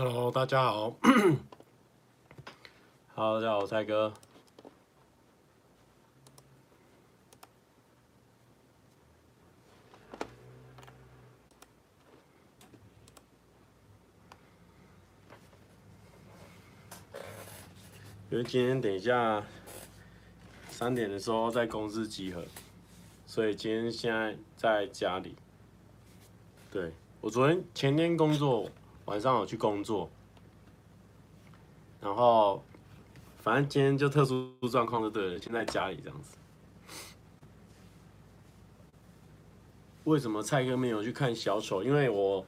Hello，大家好。Hello，大家好，我蔡哥。因为今天等一下三点的时候在公司集合，所以今天现在在家里。对，我昨天前天工作，晚上有去工作，然后反正今天就特殊状况就对了，先在家里这样子。为什么蔡哥没有去看小丑？因为我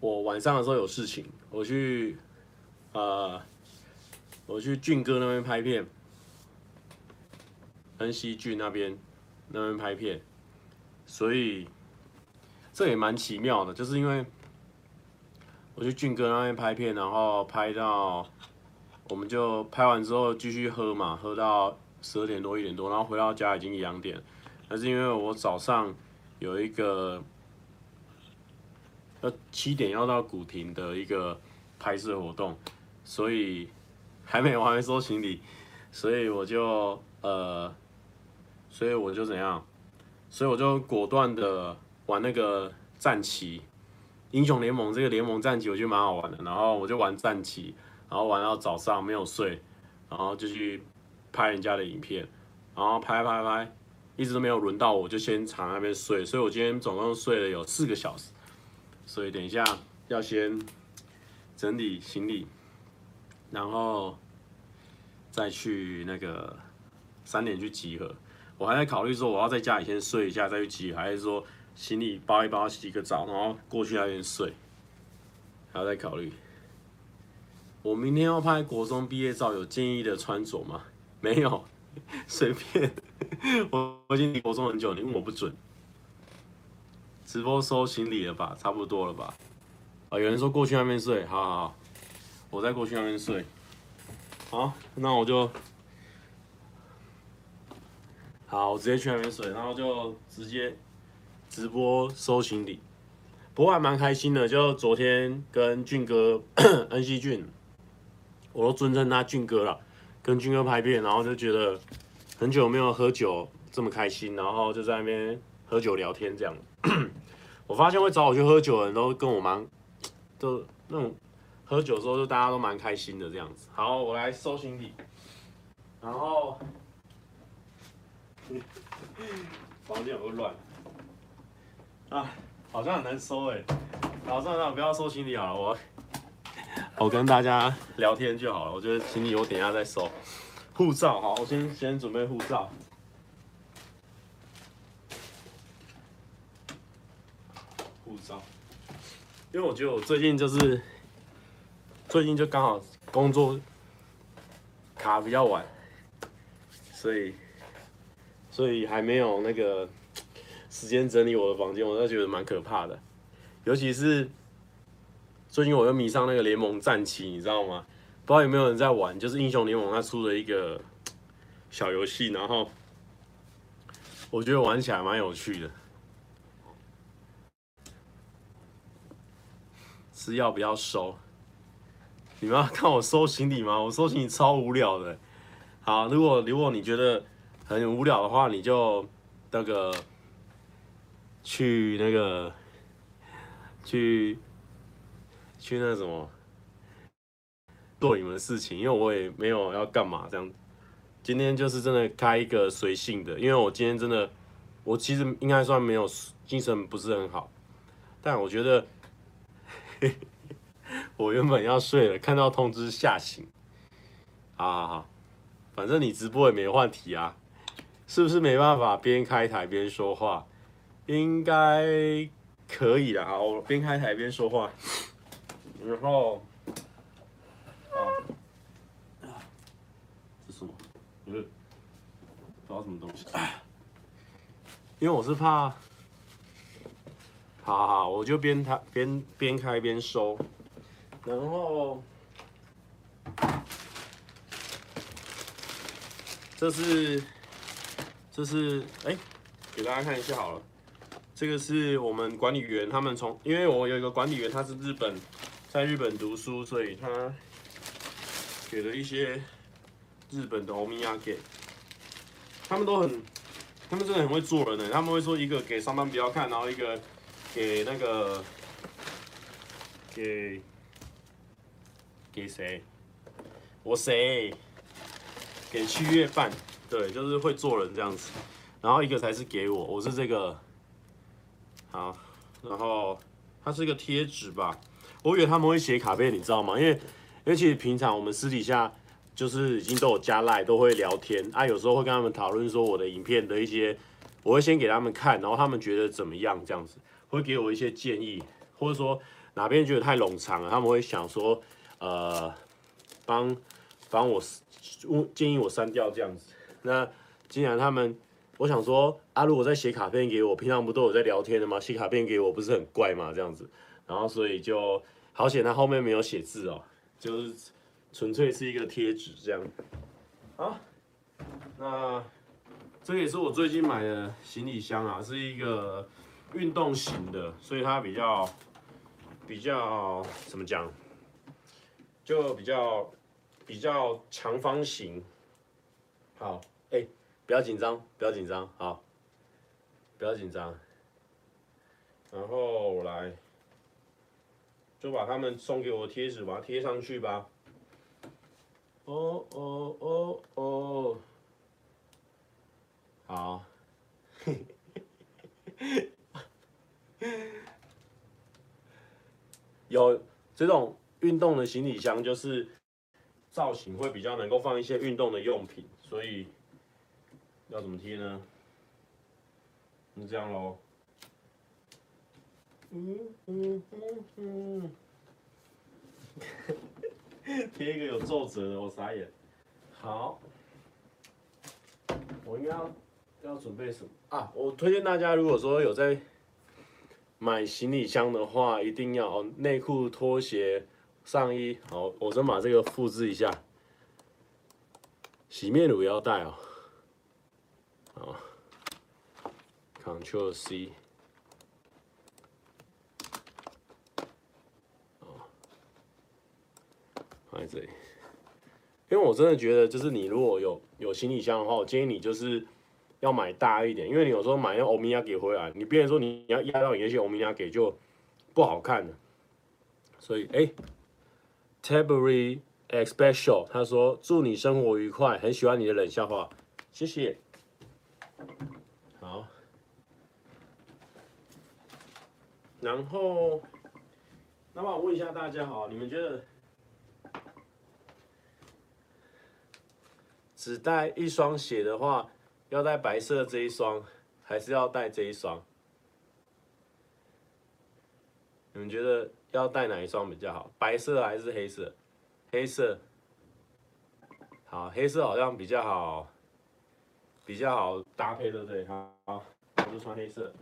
我晚上的时候有事情，我去呃。我去俊哥那边拍片，恩熙俊那边那边拍片，所以这也蛮奇妙的，就是因为我去俊哥那边拍片，然后拍到我们就拍完之后继续喝嘛，喝到十二点多一点多，然后回到家已经两点，但是因为我早上有一个要七点要到古亭的一个拍摄活动，所以。还没，我还没收行李，所以我就呃，所以我就怎样，所以我就果断的玩那个战棋，英雄联盟这个联盟战棋我觉得蛮好玩的，然后我就玩战棋，然后玩到早上没有睡，然后就去拍人家的影片，然后拍拍拍，一直都没有轮到我，就先躺那边睡，所以我今天总共睡了有四个小时，所以等一下要先整理行李。然后再去那个三点去集合，我还在考虑说我要在家里先睡一下再去集合，还是说行李包一包洗个澡，然后过去那边睡，还要再考虑。我明天要拍国中毕业照，有建议的穿着吗？没有，随便。我我已经离国中很久，你问我不准。直播收行李了吧？差不多了吧？啊，有人说过去那边睡，好好好。我再过去那边睡，好，那我就，好，我直接去那边睡，然后就直接直播收行李，不过还蛮开心的。就昨天跟俊哥 恩熙俊，我都尊称他俊哥了，跟俊哥拍片，然后就觉得很久没有喝酒这么开心，然后就在那边喝酒聊天这样。我发现会找我去喝酒的人都跟我蛮，都那种。喝酒的时候就大家都蛮开心的这样子。好，我来收行李，然后 房间有个乱啊，好像很难收哎。好，算了算了，不要收行李好了，我 我跟大家聊天就好了。我觉得行李我等一下再收。护照好，我先先准备护照。护照，因为我觉得我最近就是。最近就刚好工作卡比较晚，所以所以还没有那个时间整理我的房间，我都觉得蛮可怕的。尤其是最近我又迷上那个联盟战旗，你知道吗？不知道有没有人在玩，就是英雄联盟它出了一个小游戏，然后我觉得玩起来蛮有趣的。吃药不要收。你们要看我收行李吗？我收行李超无聊的。好，如果如果你觉得很无聊的话，你就那个去那个去去那什么做你们的事情，因为我也没有要干嘛这样。今天就是真的开一个随性的，因为我今天真的我其实应该算没有精神不是很好，但我觉得。我原本要睡了，看到通知吓醒。好好好，反正你直播也没换题啊，是不是没办法边开台边说话？应该可以的。好，我边开台边说话，然后，啊，这是什么？不是，不知道什么东西。因为我是怕，好好好，我就边开边边开边收。然后，这是，这是，哎，给大家看一下好了。这个是我们管理员他们从，因为我有一个管理员，他是日本在日本读书，所以他给了一些日本的欧米亚给，他们都很，他们真的很会做人呢。他们会说一个给上班不要看，然后一个给那个给给谁？我谁？给七月半，对，就是会做人这样子。然后一个才是给我，我是这个，好，然后它是一个贴纸吧。我以为他们会写卡片，你知道吗？因为，因为其实平常我们私底下就是已经都有加赖，都会聊天啊。有时候会跟他们讨论说我的影片的一些，我会先给他们看，然后他们觉得怎么样这样子，会给我一些建议，或者说哪边觉得太冗长了，他们会想说，呃，帮帮我建议我删掉这样子。那既然他们，我想说啊，如果在写卡片给我，平常不都有在聊天的吗？写卡片给我不是很怪吗？这样子，然后所以就。好险，他后面没有写字哦，就是纯粹是一个贴纸这样。好，那这个也是我最近买的行李箱啊，是一个运动型的，所以它比较比较怎么讲，就比较比较长方形。好，哎、不要紧张，不要紧张，好，不要紧张。然后我来。就把他们送给我的贴纸，把它贴上去吧。哦哦哦哦，好。有这种运动的行李箱，就是造型会比较能够放一些运动的用品，所以要怎么贴呢？那这样喽。嗯嗯嗯嗯，贴一个有皱褶的，我傻眼。好，我应该要要准备什么啊？我推荐大家，如果说有在买行李箱的话，一定要哦，内裤、拖鞋、上衣。好，我先把这个复制一下。洗面乳要带哦。好，Ctrl C。哦，放在这里，因为我真的觉得，就是你如果有有行李箱的话，我建议你就是要买大一点，因为你有时候买那欧米亚给回来，你别人说你要压到你那些欧米亚给就不好看了。所以，哎，Tabry Special 他说祝你生活愉快，很喜欢你的冷笑话，谢谢。好，然后，那么我问一下大家，好，你们觉得？只带一双鞋的话，要带白色这一双，还是要带这一双？你们觉得要带哪一双比较好？白色还是黑色？黑色。好，黑色好像比较好，比较好搭配，对不对？好，我就穿黑色，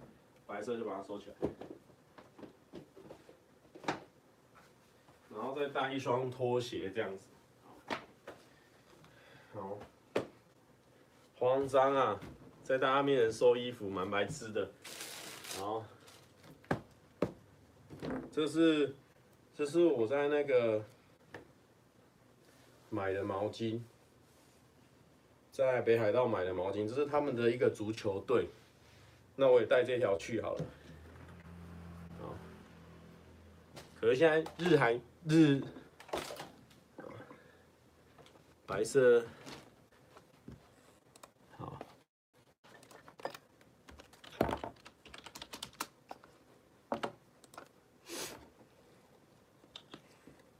白色就把它收起来，然后再带一双拖鞋这样子。好。慌张啊，在大家面前收衣服，蛮白痴的。好，这是这是我在那个买的毛巾，在北海道买的毛巾，这是他们的一个足球队。那我也带这条去好了。好，可是现在日韩日白色。好，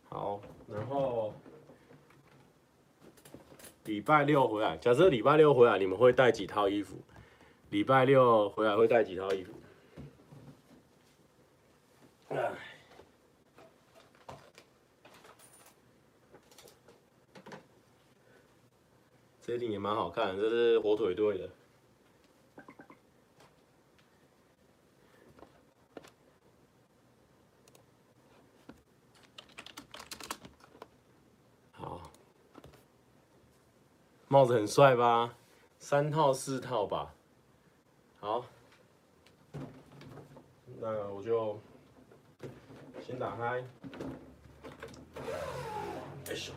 好，然后礼拜六回来，假设礼拜六回来，你们会带几套衣服？礼拜六回来会带几套衣服？哎，这顶也蛮好看，这是火腿队的。帽子很帅吧？三套四套吧。好，那我就先打开。哎呦，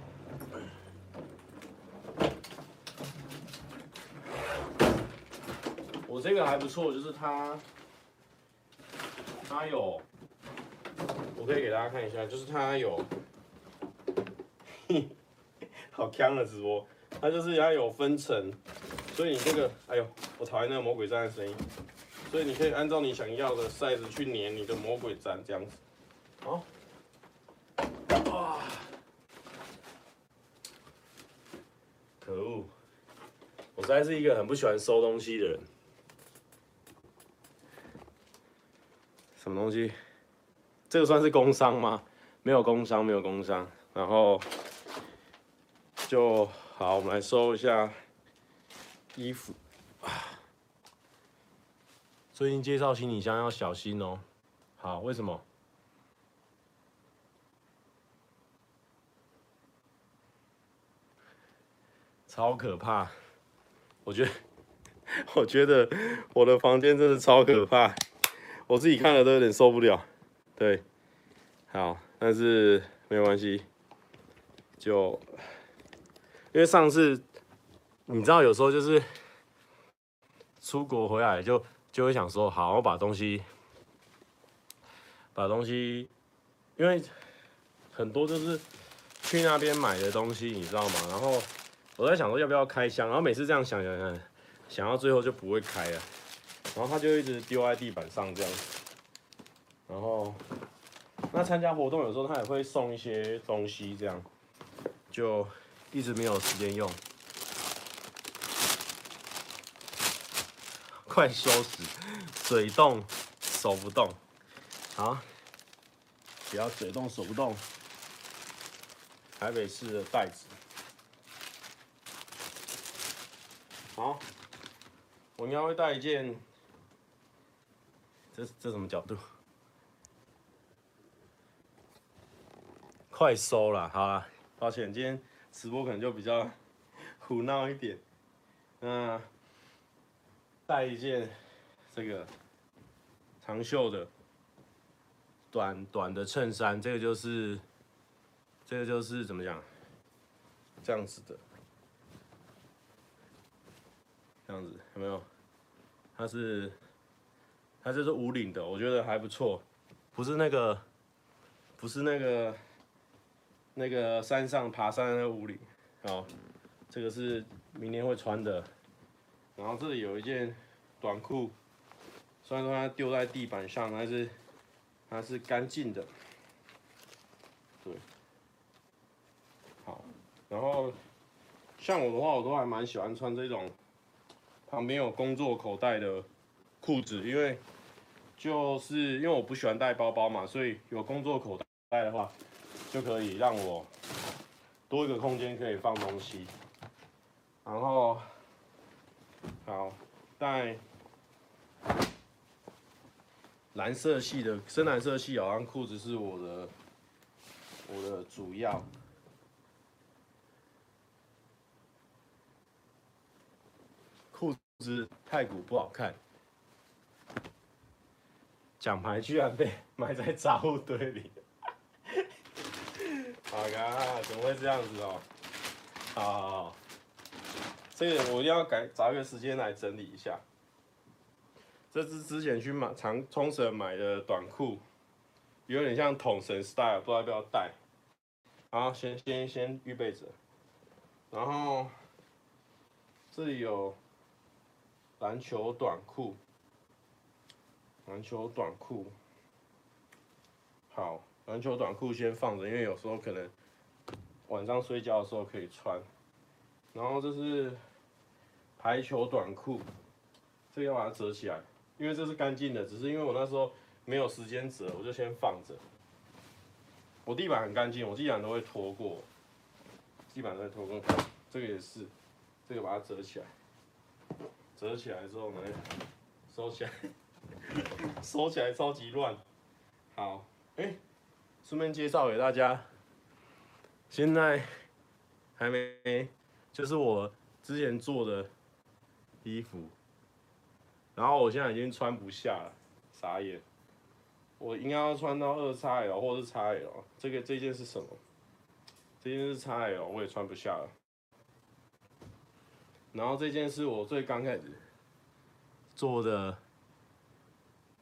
我这个还不错，就是它，它有，我可以给大家看一下，就是它有，好锵的直播，它就是它有分层，所以你这个，哎呦，我讨厌那个魔鬼毡的声音。所以你可以按照你想要的 size 去粘你的魔鬼毡，这样子。好，哇，可恶！我实在是一个很不喜欢收东西的人。什么东西？这个算是工伤吗？没有工伤，没有工伤。然后就好，我们来收一下衣服。最近介绍行李箱要小心哦。好，为什么？超可怕！我觉得，我觉得我的房间真的超可怕，我自己看了都有点受不了。对，好，但是没有关系，就因为上次你知道，有时候就是出国回来就。就会想说，好，我把东西，把东西，因为很多就是去那边买的东西，你知道吗？然后我在想说要不要开箱，然后每次这样想想想，想到最后就不会开了，然后他就一直丢在地板上这样。然后那参加活动有时候他也会送一些东西，这样就一直没有时间用。快收拾，嘴动手不动，好，不要嘴动手不动。台北市的袋子，好，我应该会带一件，这这什么角度？快收了，好了，抱歉，今天直播可能就比较 胡闹一点，嗯。带一件这个长袖的短短的衬衫，这个就是这个就是怎么讲？这样子的，这样子有没有？它是它这是无领的，我觉得还不错，不是那个不是那个那个山上爬山的那个无领，好，这个是明年会穿的。然后这里有一件短裤，虽然说它丢在地板上，但是它是干净的。对，好。然后像我的话，我都还蛮喜欢穿这种旁边有工作口袋的裤子，因为就是因为我不喜欢带包包嘛，所以有工作口袋的话，就可以让我多一个空间可以放东西。然后。好，带蓝色系的深蓝色系好像裤子是我的我的主要。裤子太鼓不好看，奖牌居然被 埋在杂物堆里。好噶，怎么会这样子哦？好好好。这个我一定要改，找一个时间来整理一下。这是之前去买长冲绳买的短裤，有点像桶绳 style，不知道要不要带。好先先先预备着。然后这里有篮球短裤，篮球短裤。好，篮球短裤先放着，因为有时候可能晚上睡觉的时候可以穿。然后这是。排球短裤，这个要把它折起来，因为这是干净的，只是因为我那时候没有时间折，我就先放着。我地板很干净，我地板都会拖过，地板都会拖过。这个也是，这个把它折起来，折起来之后呢，收起来，收起来超级乱。好，哎，顺便介绍给大家，现在还没，就是我之前做的。衣服，然后我现在已经穿不下了，傻眼。我应该要穿到二 XL 或是 XL。这个这件是什么？这件是 XL，我也穿不下了。然后这件是我最刚开始做的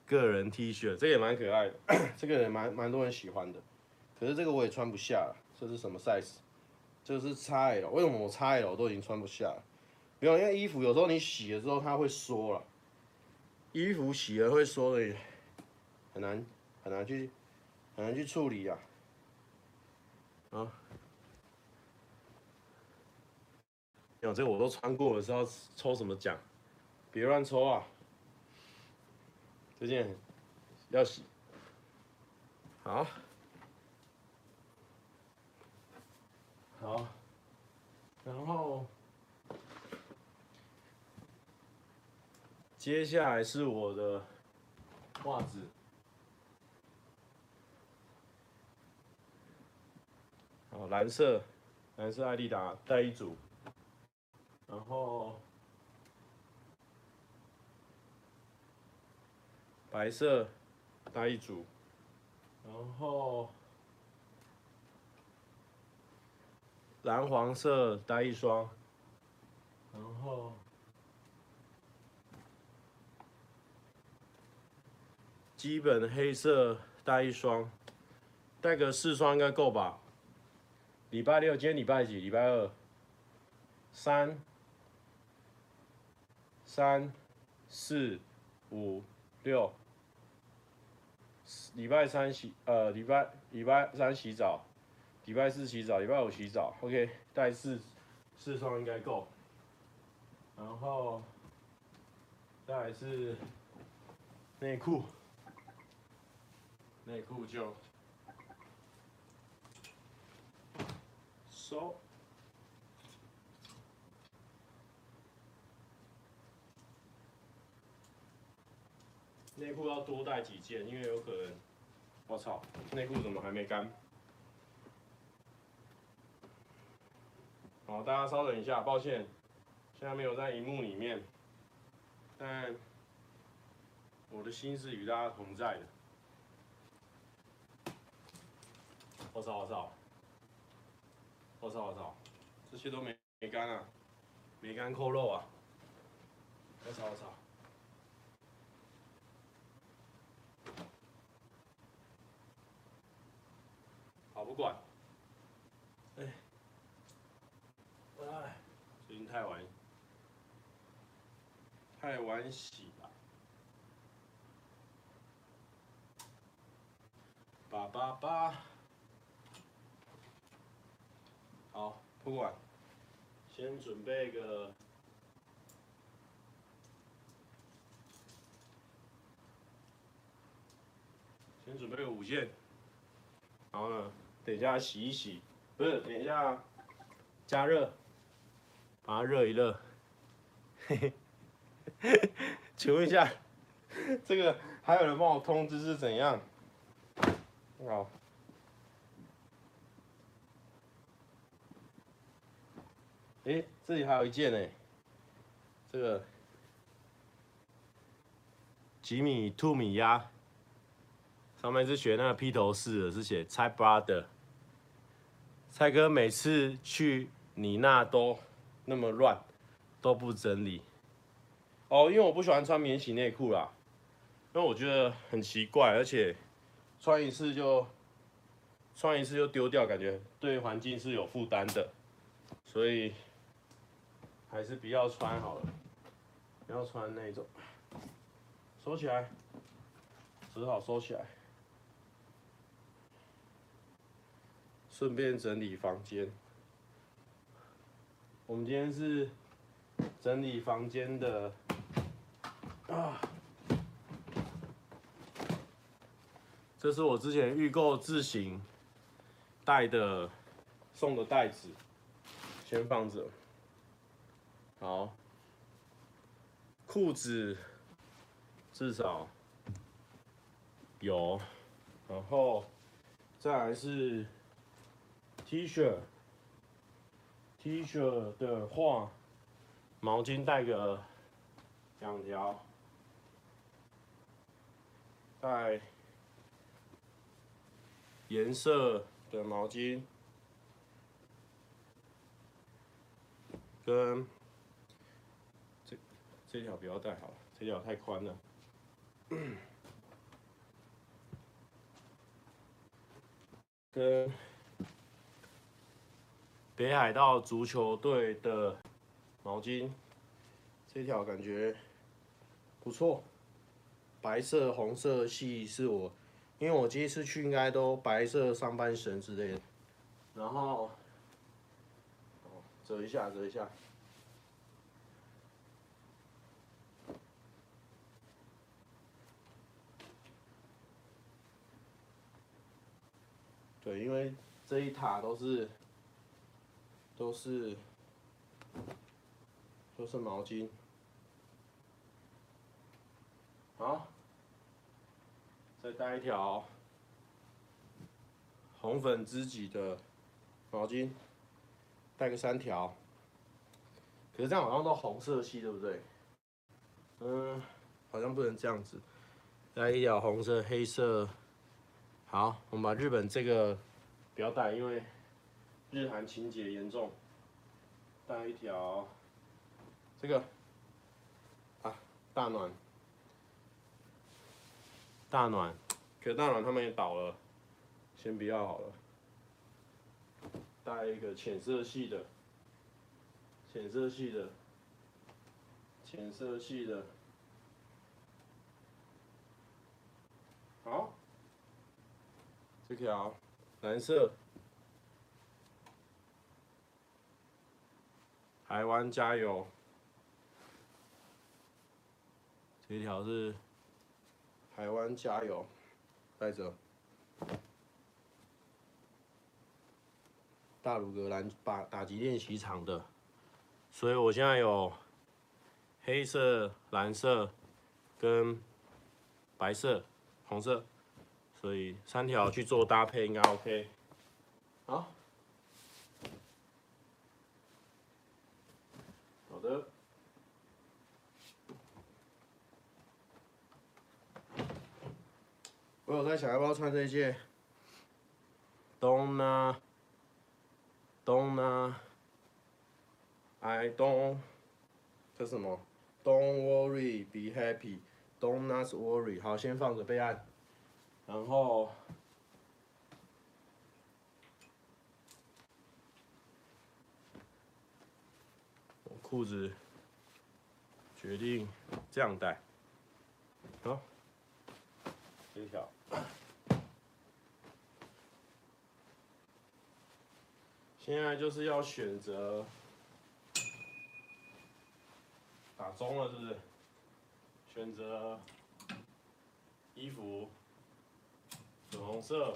个人 T 恤，这个也蛮可爱的，这个也蛮蛮多人喜欢的。可是这个我也穿不下了，这是什么 size？这个是 XL，为什么我 XL 都已经穿不下了？没有，因为衣服有时候你洗了之后它会缩了，衣服洗了会缩的，很难很难去很难去处理啊。啊，有这个我都穿过了，是要抽什么奖？别乱抽啊！这件要洗，好，好，然后接下来是我的袜子。哦，蓝色，蓝色艾迪达带一组，然后白色搭一组，然后蓝黄色搭一双，然后基本黑色带一双，带个四双应该够吧？礼拜六，今天礼拜几？礼拜二，三、三、四、五、六。礼拜三洗，呃，礼拜礼拜三洗澡，礼拜四洗澡，礼拜五洗澡。OK，带四四双应该够。然后，再来是内裤，内裤就。收，内裤要多带几件，因为有可能，我操，内裤怎么还没干？好，大家稍等一下，抱歉，现在没有在荧幕里面，但我的心是与大家同在的。我操，我操。我操我操，这些都没没干啊，没干扣肉啊！我操我操！不管，哎，哎，最近太晚，太晚洗了，八八八。好，不管，先准备个，先准备个五件，然后呢，等一下洗一洗，不是，等一下加热，把它热一热。嘿嘿，请问一下，这个还有人帮我通知是怎样？好。哎、欸，这里还有一件呢，这个吉米兔米鸭，上面是学那个披头士的，是写蔡 brother。蔡哥每次去你那都那么乱，都不整理。哦，因为我不喜欢穿免洗内裤啦，因为我觉得很奇怪，而且穿一次就穿一次就丢掉，感觉对环境是有负担的，所以。还是不要穿好了，不要穿那种，收起来，只好收起来。顺便整理房间。我们今天是整理房间的啊，这是我之前预购自行带的送的袋子，先放着。好，裤子至少有，然后再来是 T 恤，T 恤的话，毛巾带个两条，带颜色的毛巾跟这这条不要带好了，这条太宽了。跟北海道足球队的毛巾，这条感觉不错，白色、红色系是我，因为我第一次去应该都白色上半身之类的，然后，折一下，折一下。对，因为这一塔都是都是都是毛巾。好，再带一条红粉知己的毛巾，带个三条。可是这样好像都红色系，对不对？嗯，好像不能这样子，带一条红色、黑色。好，我们把日本这个不要带，因为日韩情节严重。带一条这个啊，大暖，大暖，可大暖他们也倒了，先不要好了。带一个浅色系的，浅色系的，浅色系的，好。这条蓝色，台湾加油。这一条是台湾加油，带着。大鲁格篮打打击练习场的，所以我现在有黑色、蓝色跟白色、红色。所以三条去做搭配应该 OK。好，好的。我有在想要不要穿这件。Don't don't I don't 这是什么？Don't worry, be happy. Don't not worry。好，先放着备案。然后，我裤子决定这样带，好，这条，现在就是要选择打钟了，是不是？选择衣服。粉红色，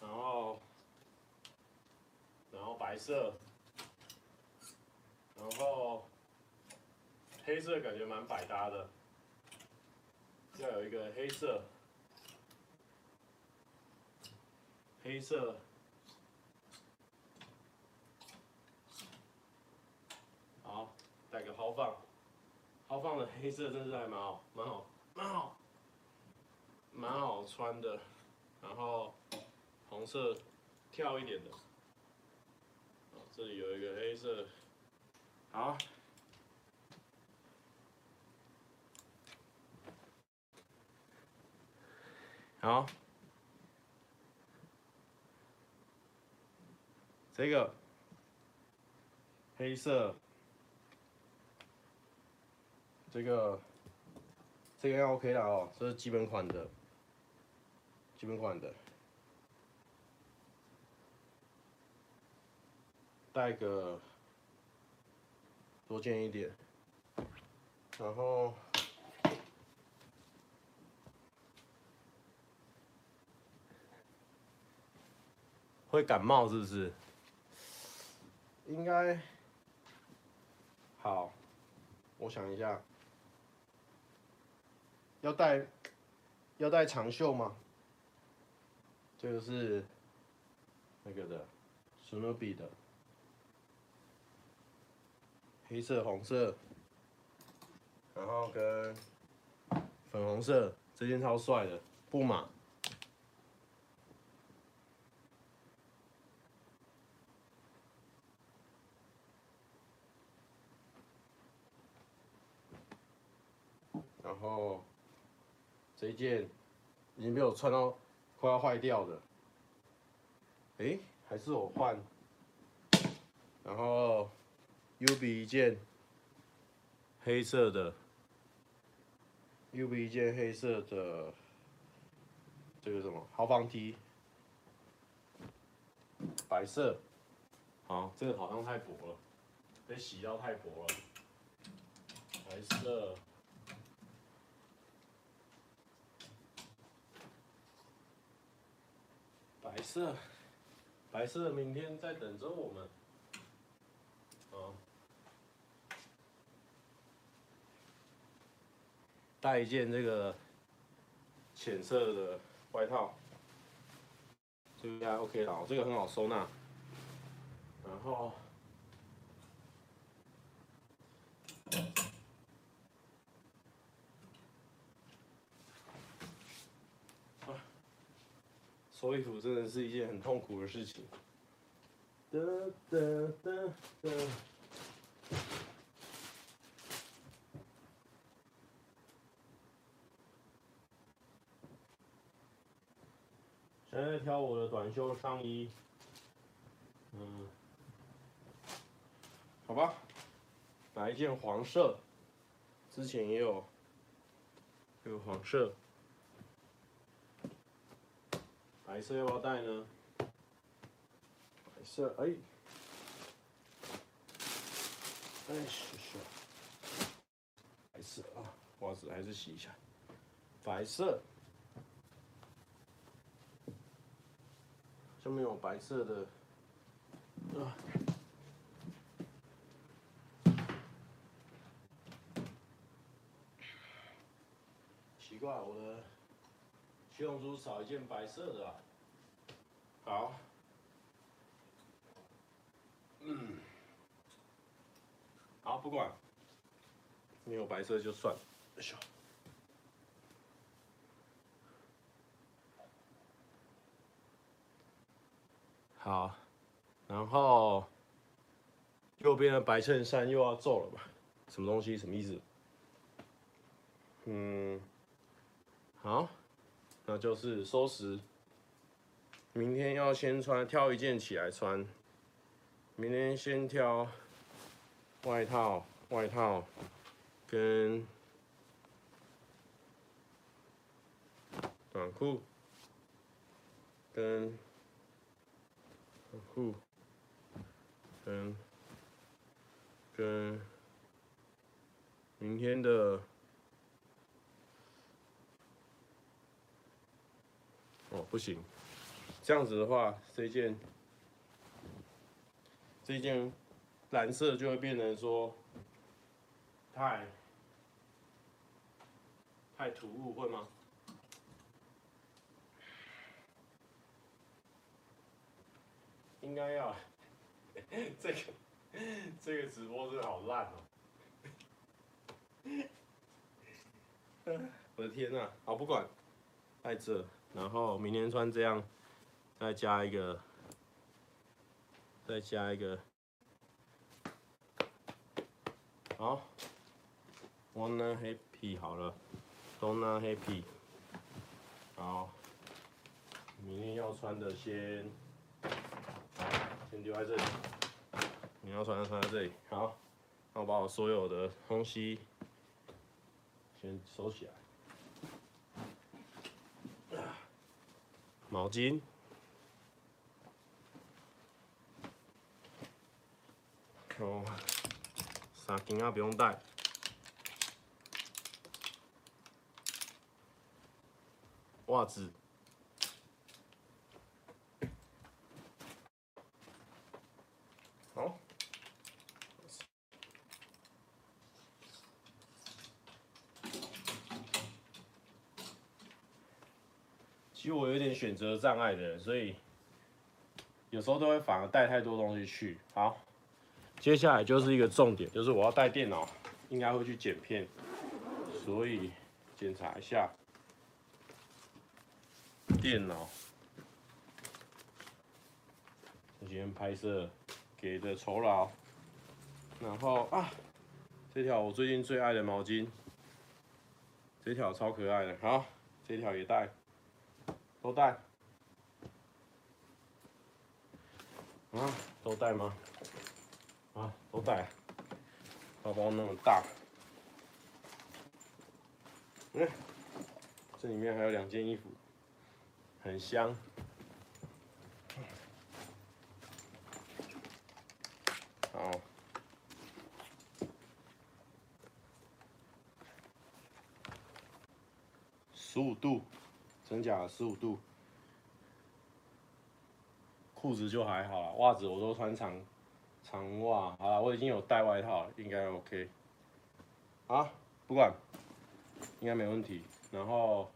然后，然后白色，然后黑色感觉蛮百搭的，要有一个黑色，黑色，好，带个豪放，豪放的黑色真是还蛮好，蛮好，蛮好。蛮好穿的，然后红色跳一点的，这里有一个黑色，好，好，这个黑色，这个这个要 OK 了哦，这是基本款的。基本款的，带个多件一点，然后会感冒是不是？应该好，我想一下，要带要带长袖吗？这个是那个的，史努比的，黑色、红色，然后跟粉红色，这件超帅的，布马，然后这一件已经被我穿到快要坏掉的，哎，还是我换。然后 UB 一件黑色的，UB 一件黑色的，这个什么豪放 T，白色，好，这个好像太薄了，被洗到太薄了，白色。白色，白色，明天在等着我们。带一件这个浅色的外套，这个应该 OK 了，这个很好收纳。然后，收衣服真的是一件很痛苦的事情。哒哒哒哒。现在在挑我的短袖上衣，嗯，好吧，买一件黄色，之前也有，有黄色。白色要不要带呢？白色，哎，哎，是是，白色啊，袜子还是洗一下。白色，上面有白色的，啊，奇怪，我的。七龙珠少一件白色的啊，好，嗯，好，不管，没有白色就算了，哎呦，好，然后右边的白衬衫又要皱了吧？什么东西？什么意思？嗯，好。那就是收拾，明天要先穿，挑一件起来穿。明天先挑外套，外套跟短裤，跟短裤，跟跟明天的。哦，不行，这样子的话，这件这件蓝色就会变成说太太突兀，会吗？应该要。这个这个直播真的好烂哦！我的天呐，好不管，在这。然后明天穿这样，再加一个，再加一个，好，wanna happy 好了，don't happy，好，明天要穿的先，先丢在这里，你要穿的穿在这里，好，那我把我所有的东西先收起来。毛巾，哦，衫件啊不用带，袜子。其实我有点选择障碍的，所以有时候都会反而带太多东西去。好，接下来就是一个重点，就是我要带电脑，应该会去剪片，所以检查一下电脑。今天拍摄给的酬劳，然后啊，这条我最近最爱的毛巾，这条超可爱的，好，这条也带，都带。啊，都带吗？啊，都带。包包那么大，嗯，这里面还有两件衣服，很香。好，十五度，真假？十五度。裤子就还好啦，袜子我都穿长长袜。好了，我已经有带外套了，应该 OK。啊，不管，应该没问题。然后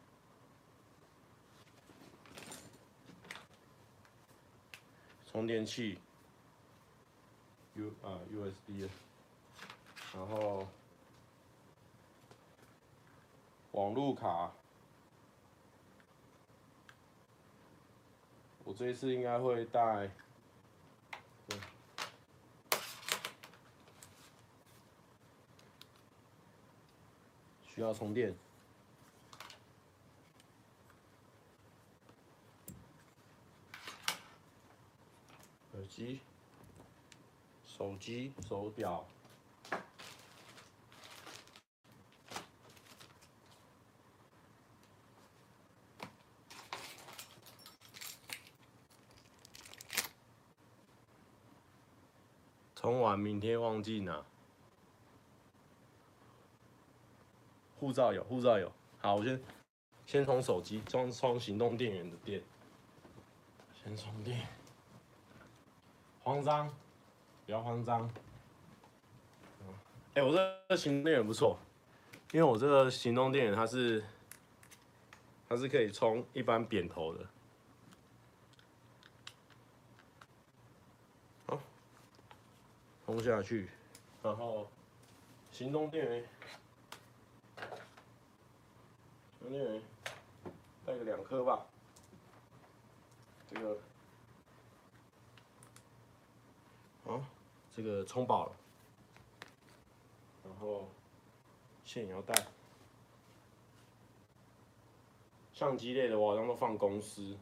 充电器，U 啊 USB，然后网路卡。我这一次应该会带，需要充电，耳机、手机、手表。充完明天忘记拿，护照有，护照有。好，我先先充手机，装充行动电源的电，先充电。慌张，不要慌张。哎、我这个行动电源不错，因为我这个行动电源它是它是可以充一般扁头的。充下去，然后行动电源，行动电源带个两颗吧。这个，啊，这个充饱了，然后线也要带。相机类的我好像都放公司，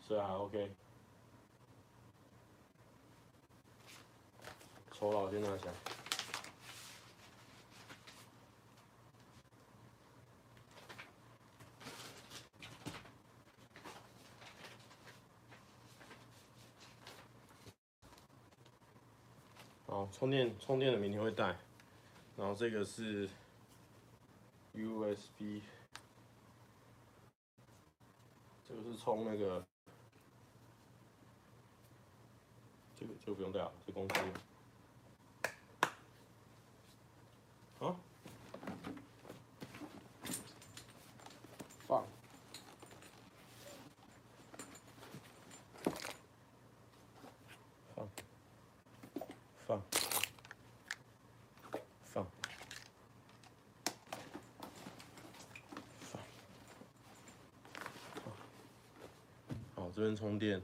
所以还 OK。我先拿起来。好，充电充电的明天会带，然后这个是 USB，这个是充那个，这个就不用带了，这公司。啊，放，放，放，放，放，好，这边充电，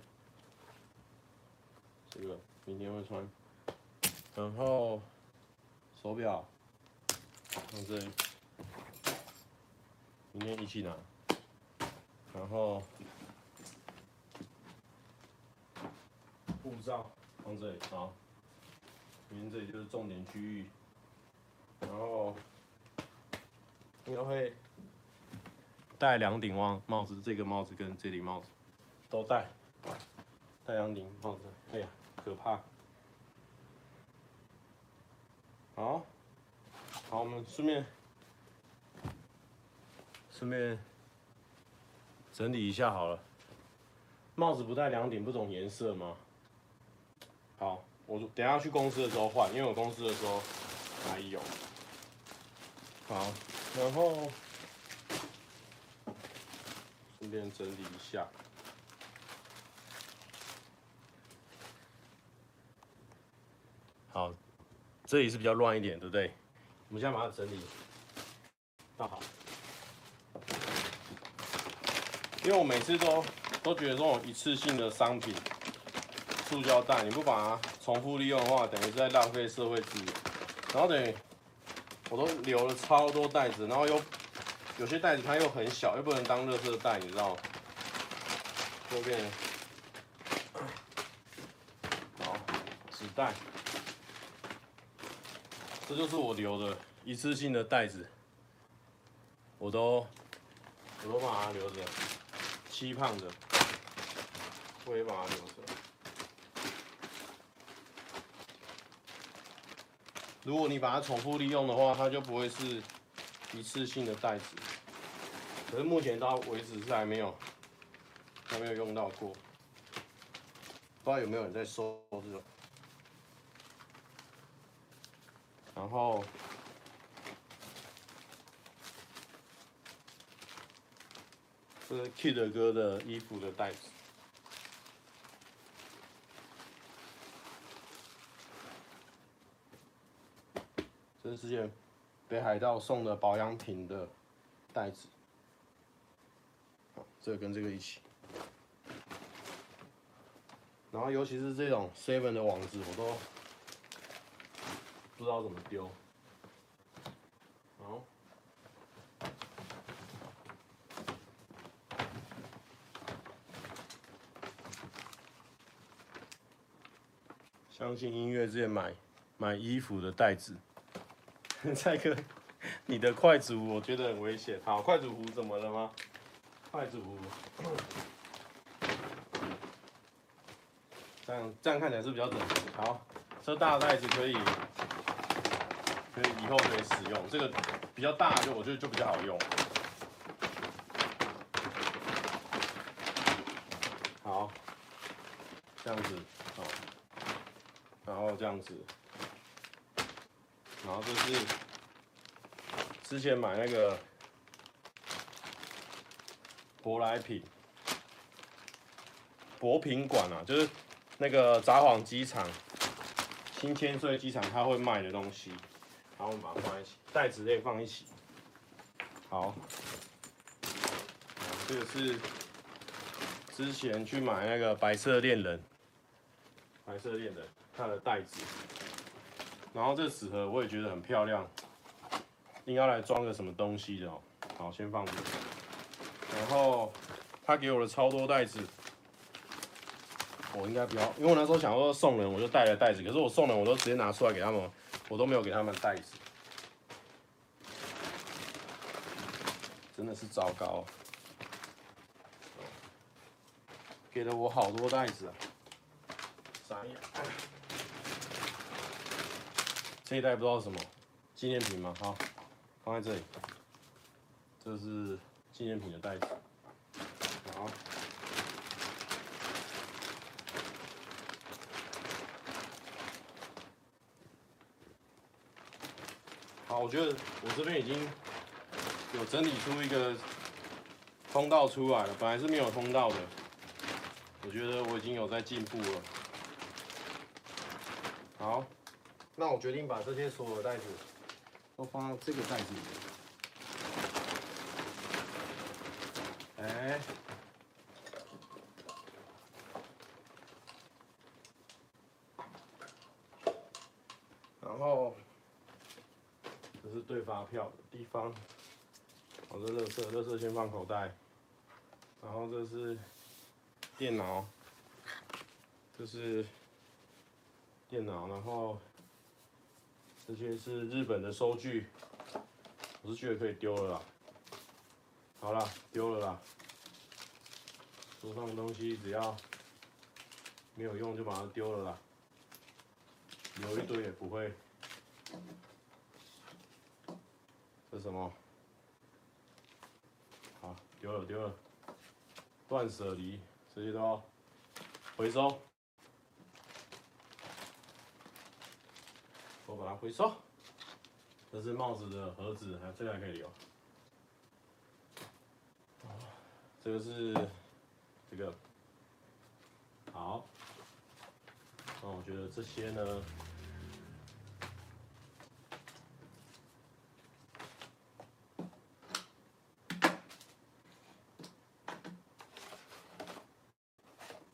这个明天会穿，然后手表。放这里，明天一起拿。然后护照放这里，好。明天这里就是重点区域。然后应该会戴两顶帽帽子，这个帽子跟这顶帽子都戴，戴两顶帽子。哎呀，可怕。好。好，我们顺便顺便整理一下好了。帽子不戴两顶不同颜色吗？好，我等下去公司的时候换，因为我公司的时候还有。好，然后顺便整理一下。好，这里是比较乱一点，对不对？我们现在把它整理放好，因为我每次都都觉得这种一次性的商品，塑胶袋你不把它重复利用的话，等于是在浪费社会资源。然后等于我都留了超多袋子，然后又有些袋子它又很小，又不能当垃圾袋，你知道吗？就变好纸袋，这就是我留的一次性的袋子，我都我都把它留着，期盼着，我也把它留着。如果你把它重复利用的话，它就不会是一次性的袋子。可是目前到为止是还没有，还没有用到过。不知道有没有人在收这种。然后，这是 Kid 哥的衣服的袋子。这是之前北海道送的保养品的袋子，这个跟这个一起。然后尤其是这种 Seven 的网子，我都不知道怎么丢。好，相信音乐之前买买衣服的袋子。蔡哥，你的快煮我觉得很危险。好，快煮壶怎么了吗？快煮壶，这样这样看起来是比较整齐。好，这大袋子可以，可以以后可以使用。这个比较大，就我觉得就比较好用。好，这样子，好，然后这样子。然后这是之前买那个舶来品博品馆啊，就是那个札幌机场、新千岁机场他会卖的东西，然后我们把它放一起，袋子类放一起。好，这个是之前去买那个白色恋人，白色恋人它的袋子。然后这个纸盒我也觉得很漂亮，应该来装个什么东西的哦。好，先放这。然后他给我的超多袋子，我应该不要，因为我那时候想说送人，我就带了袋子。可是我送人，我都直接拿出来给他们，我都没有给他们袋子，真的是糟糕。给了我好多袋子啊，傻眼。这一袋不知道是什么纪念品吗？好，放在这里。这是纪念品的袋子。好，好，我觉得我这边已经有整理出一个通道出来了，本来是没有通道的。我觉得我已经有在进步了。好。那我决定把这些所有的袋子都放到这个袋子里面。哎，然后这是对发票的地方。好，这乐色乐色先放口袋。然后这是电脑，这是电脑，然后。这些是日本的收据，我是觉得可以丢了啦。好了，丢了啦。桌上的东西只要没有用就把它丢了啦，留一堆也不会。什么？好，丢了丢了。断舍离，这些都回收。我把它回收。这是帽子的盒子，还有这个还可以留。这个是这个。好。那我觉得这些呢，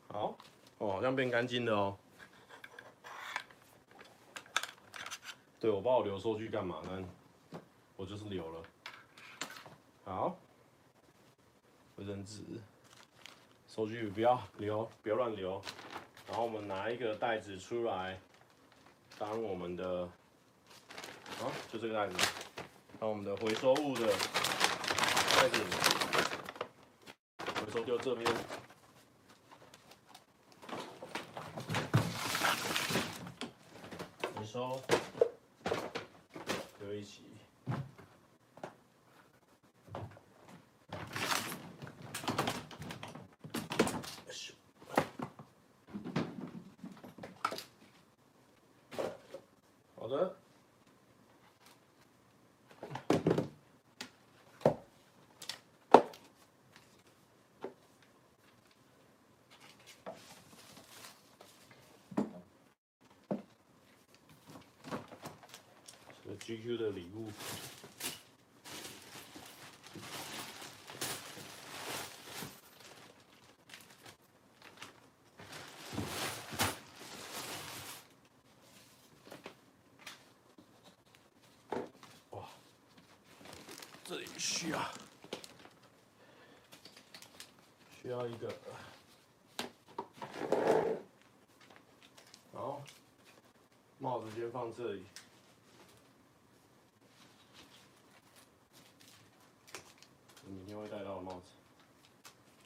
好，哦，好像变干净了哦。对，我把我留收据干嘛，但我就是留了。好，卫生纸，收据不要留，不要乱留。然后我们拿一个袋子出来，当我们的，啊，就这个袋子，当我们的回收物的袋子，回收就这边，回收，就一起。好的。是 GQ 的礼物。哇这里需要需要一个，好，帽子先放这里，你明天会戴到的帽子，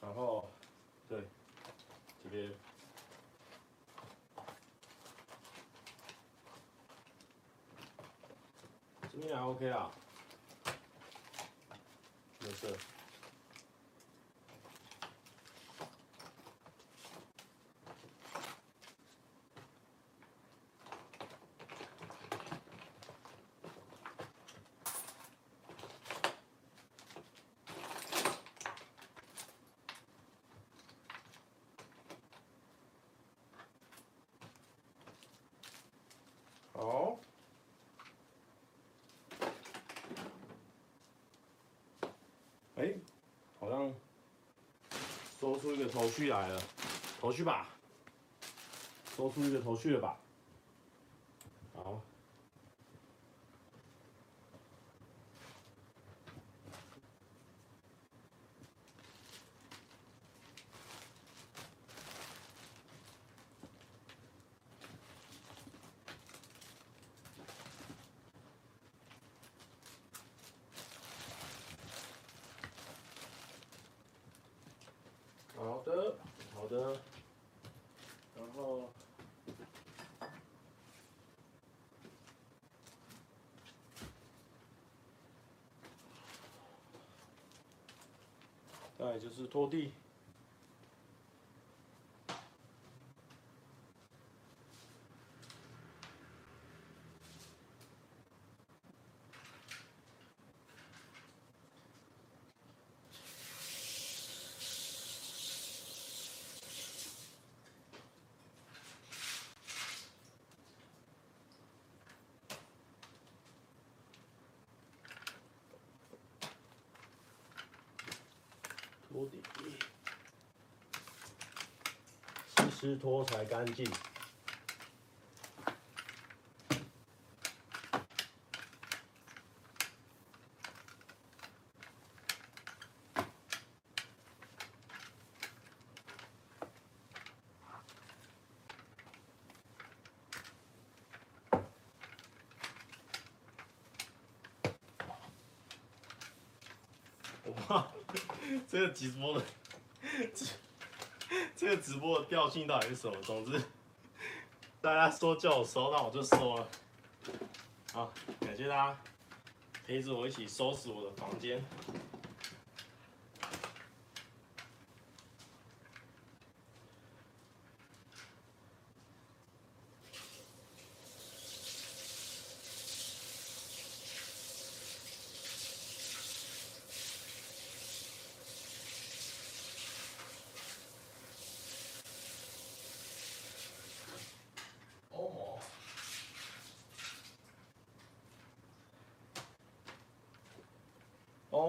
然后对，这边，这边还 OK 啊。没事。好。哎、好像收出一个头绪来了，头绪吧，收出一个头绪了吧？好。好的，好的，然后，再来就是拖地。拖地，湿湿拖才干净。哇！这个直播的，这个直播的调性到底是什么？总之，大家说叫我收，那我就收了。好，感谢大家陪着我一起收拾我的房间。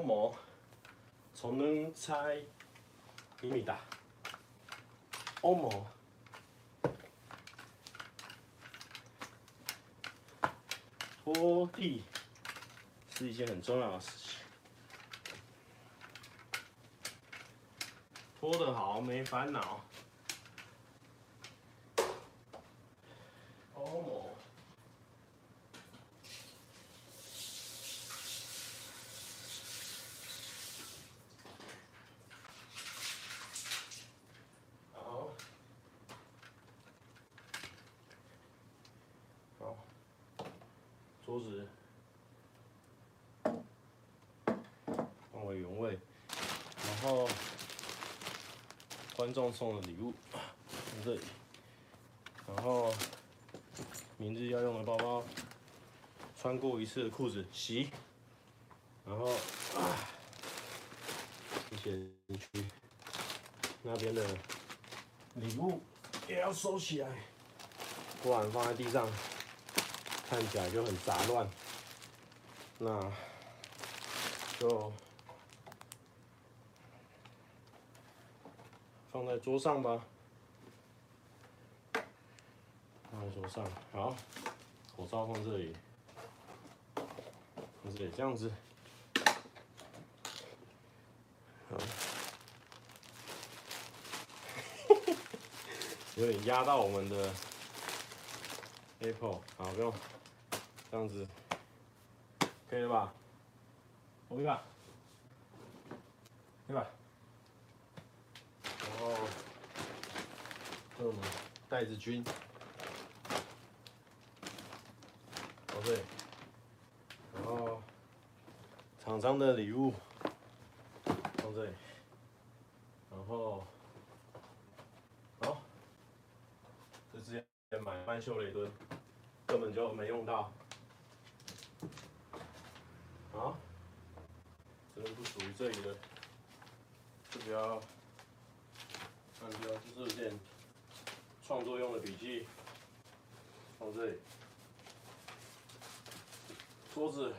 哦莫，才能才，明白。哦莫，拖地是一件很重要的事情，拖得好没烦恼。众送的礼物，在这里。然后，明日要用的包包，穿过一次的裤子洗。然后，这些去那边的礼物也要收起来，不然放在地上看起来就很杂乱。那就。放在桌上吧，放在桌上。好，口罩放这里，放这里这样子。好，有点压到我们的 Apple。好，不用，这样子，可以了吧？OK 吧？对吧？然后，这种袋子军，哦对，然后厂商的礼物放这里，然后，好，这之前买曼秀雷敦，根本就没用到，啊，这个不属于这里的，这比较。看这个，这是件创作用的笔记，放这里。桌子。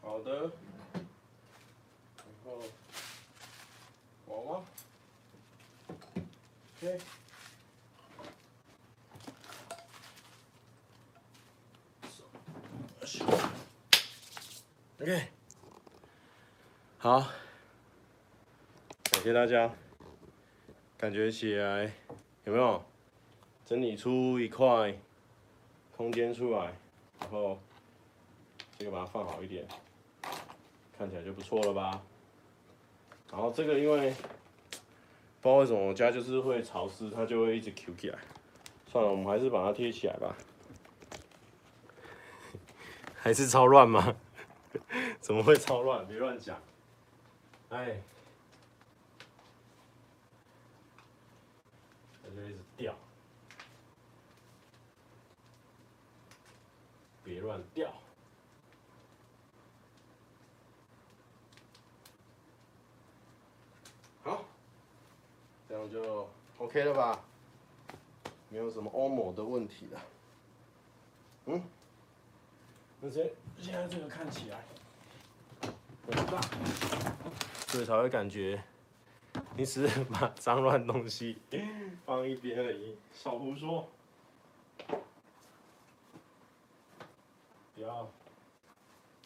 好的，然后娃娃，OK，手，OK，好，感谢大家，感觉起来有没有整理出一块空间出来，然后这个把它放好一点。看起来就不错了吧？然后这个因为不知道为什么我家就是会潮湿，它就会一直 Q 起来。算了，我们还是把它贴起来吧。还是超乱吗？怎么会超乱？别乱讲。哎，它就一直掉。别乱掉。好这样就 OK 了吧？没有什么欧摩的问题了。嗯，而且现在这个看起来所以才会感觉你只是把脏乱东西放一边而已。少胡说，不要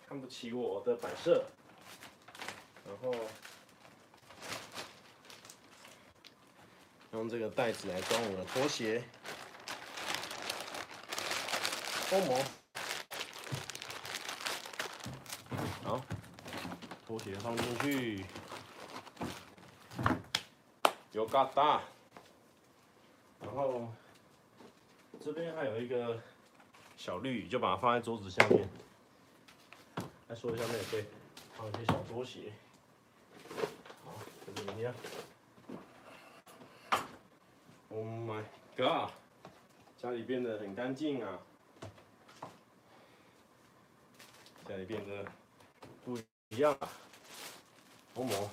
看不起我的摆设，然后。用这个袋子来装我的拖鞋，欧摩，好，拖鞋放进去，有嘎达，然后这边还有一个小绿，就把它放在桌子下面，来说一下，那也可以放一些小拖鞋，好，这里面。Oh my god！家里变得很干净啊，家里变得一样啊，欧摩，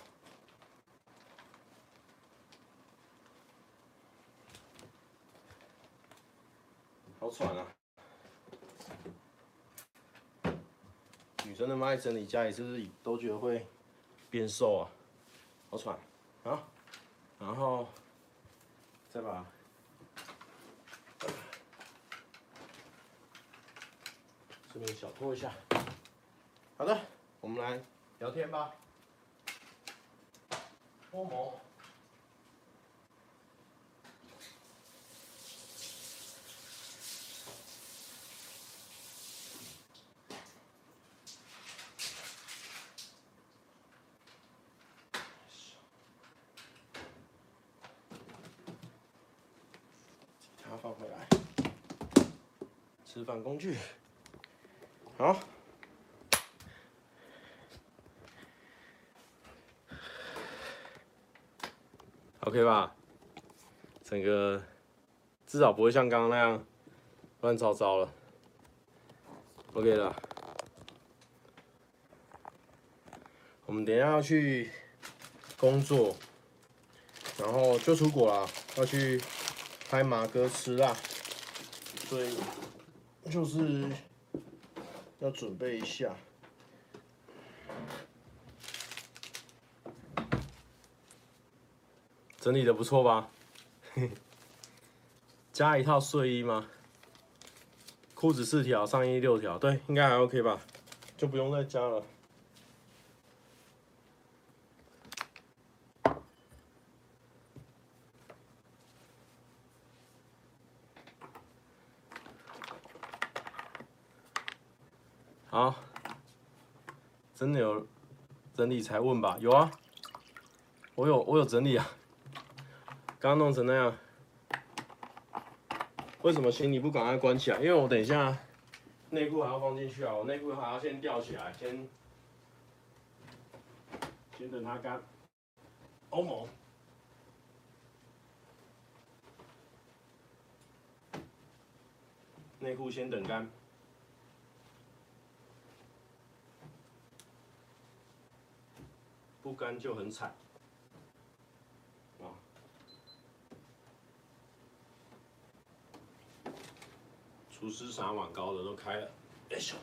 好喘啊！女生那么爱整理家里，是不是都觉得会变瘦啊？好喘，好，然后再把这边小拖一下。好的，我们来聊天吧。欧盟。它放回来。吃饭工具。好。OK 吧，整个至少不会像刚刚那样乱糟糟了。OK 了，我们等一下要去工作，然后就出国了，要去拍马哥吃辣，所以就是要准备一下。整理的不错吧？加一套睡衣吗？裤子四条，上衣六条，对，应该还 OK 吧？就不用再加了。好，真的有整理才问吧？有啊，我有，我有整理啊。刚弄成那样，为什么行李不赶快关起来？因为我等一下内裤还要放进去啊，我内裤还要先吊起来，先先等它干。欧盟，内裤先等干，不干就很惨。厨师洒碗糕的都开了，哎呦！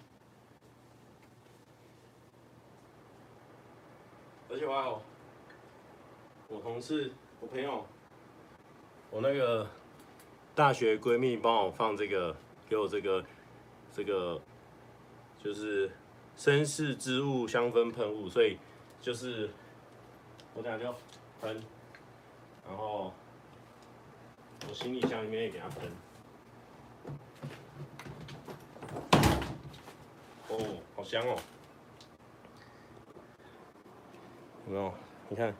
而且我还有我同事、我朋友、我那个大学闺蜜帮我放这个，给我这个这个就是绅士之物香氛喷雾，所以就是我等下就喷，然后我行李箱里面也给他喷。哦，好香哦！有没有？你看，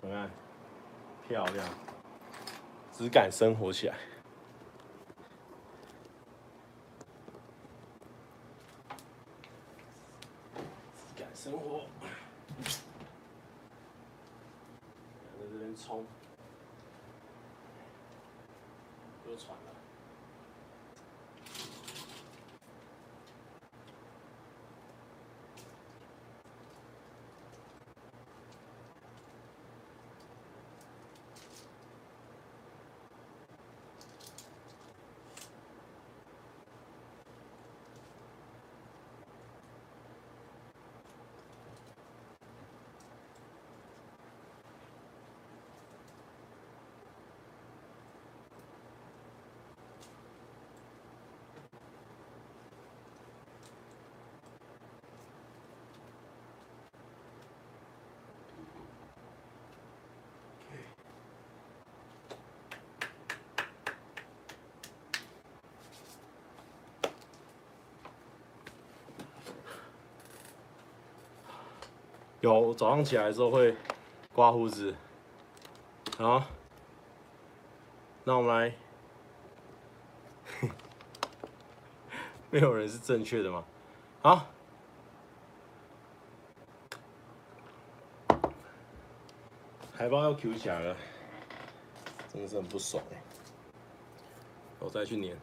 你看，漂亮，质感生活起来，质感生活，在这边冲，又喘了。有早上起来的时候会刮胡子，好，那我们来，没有人是正确的吗？好，海报要 Q 起来了，真的是很不爽。哎，我再去粘，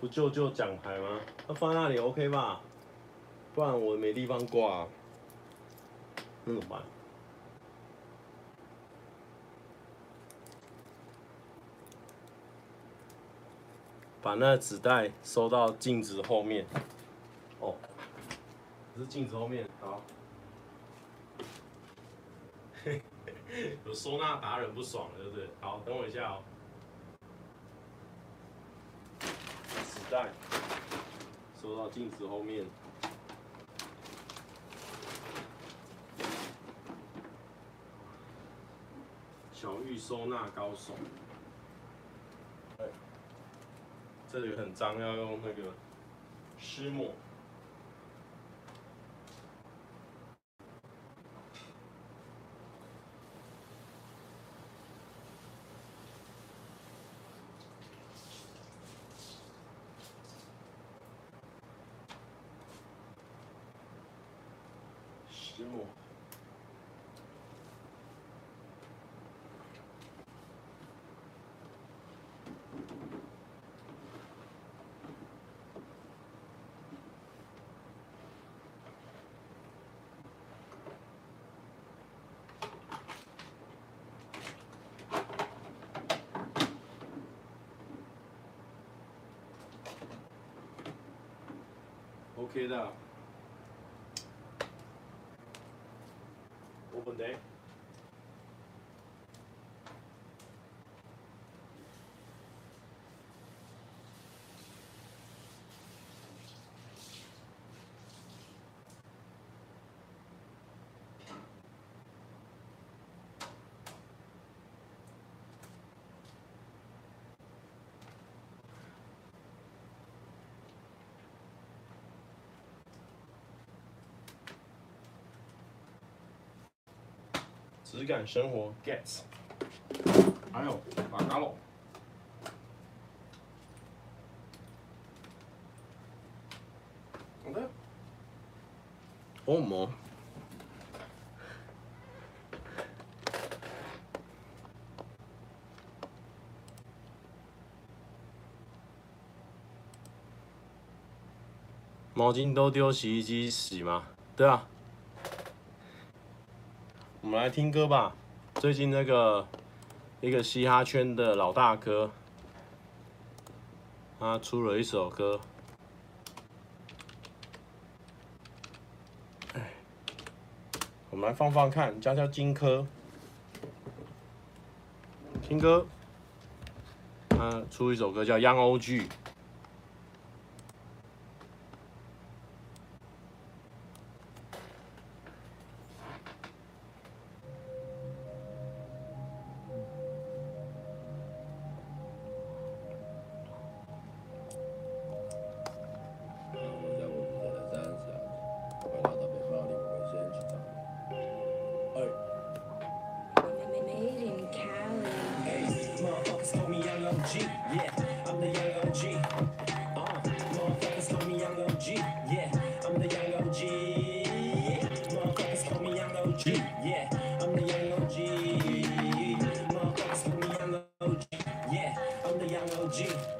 不就就奖牌吗？那放在那里 OK 吧？不然我没地方挂，那怎么办？把那纸袋收到镜子后面。哦，是镜子后面，好。有收纳达人不爽了，对不对？好，等我一下哦。纸袋收到镜子后面。小玉收纳高手。这里很脏，要用那个湿抹。湿抹。OK 的，Open day。质感生活 Gets，还有马卡龙。OK。欧盟。毛巾都丢洗衣机洗吗？对啊。我们来听歌吧。最近那个一个嘻哈圈的老大哥，他出了一首歌。哎，我们来放放看，叫叫金科。听歌，他出一首歌叫《Young OG》。Yeah, I'm the young OG.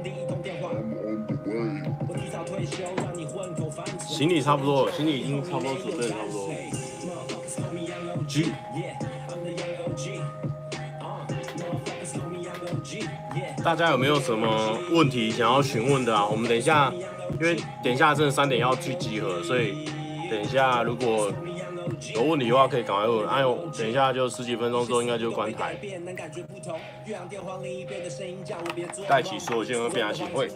行李差不多，行李已经差不多准备差不多。G，大家有没有什么问题想要询问的啊？我们等一下，因为等一下真的三点要去集合，所以等一下如果。有问题的话可以赶快问，哎呦，等一下就十几分钟之后应该就关台。戴起所有线和变压器会。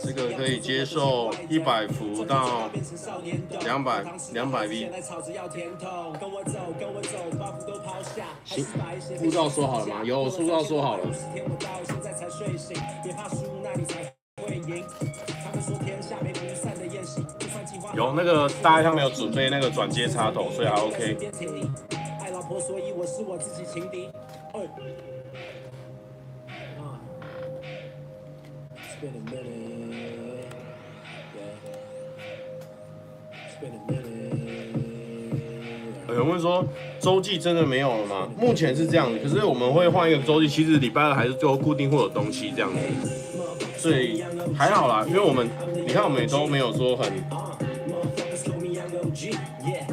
这个可以接受一百伏到两百两百 V。行，护照说好了吗？有，护照说好了。有那个大家他没有准备那个转接插头，所以还 OK。活，所以我是我自己情敌。哎.有人问说周记真的没有了吗？目前是这样，可是我们会换一个周记。其实礼拜二还是最后固定会有东西这样子，所以还好啦。因为我们你看我们也都没有说很，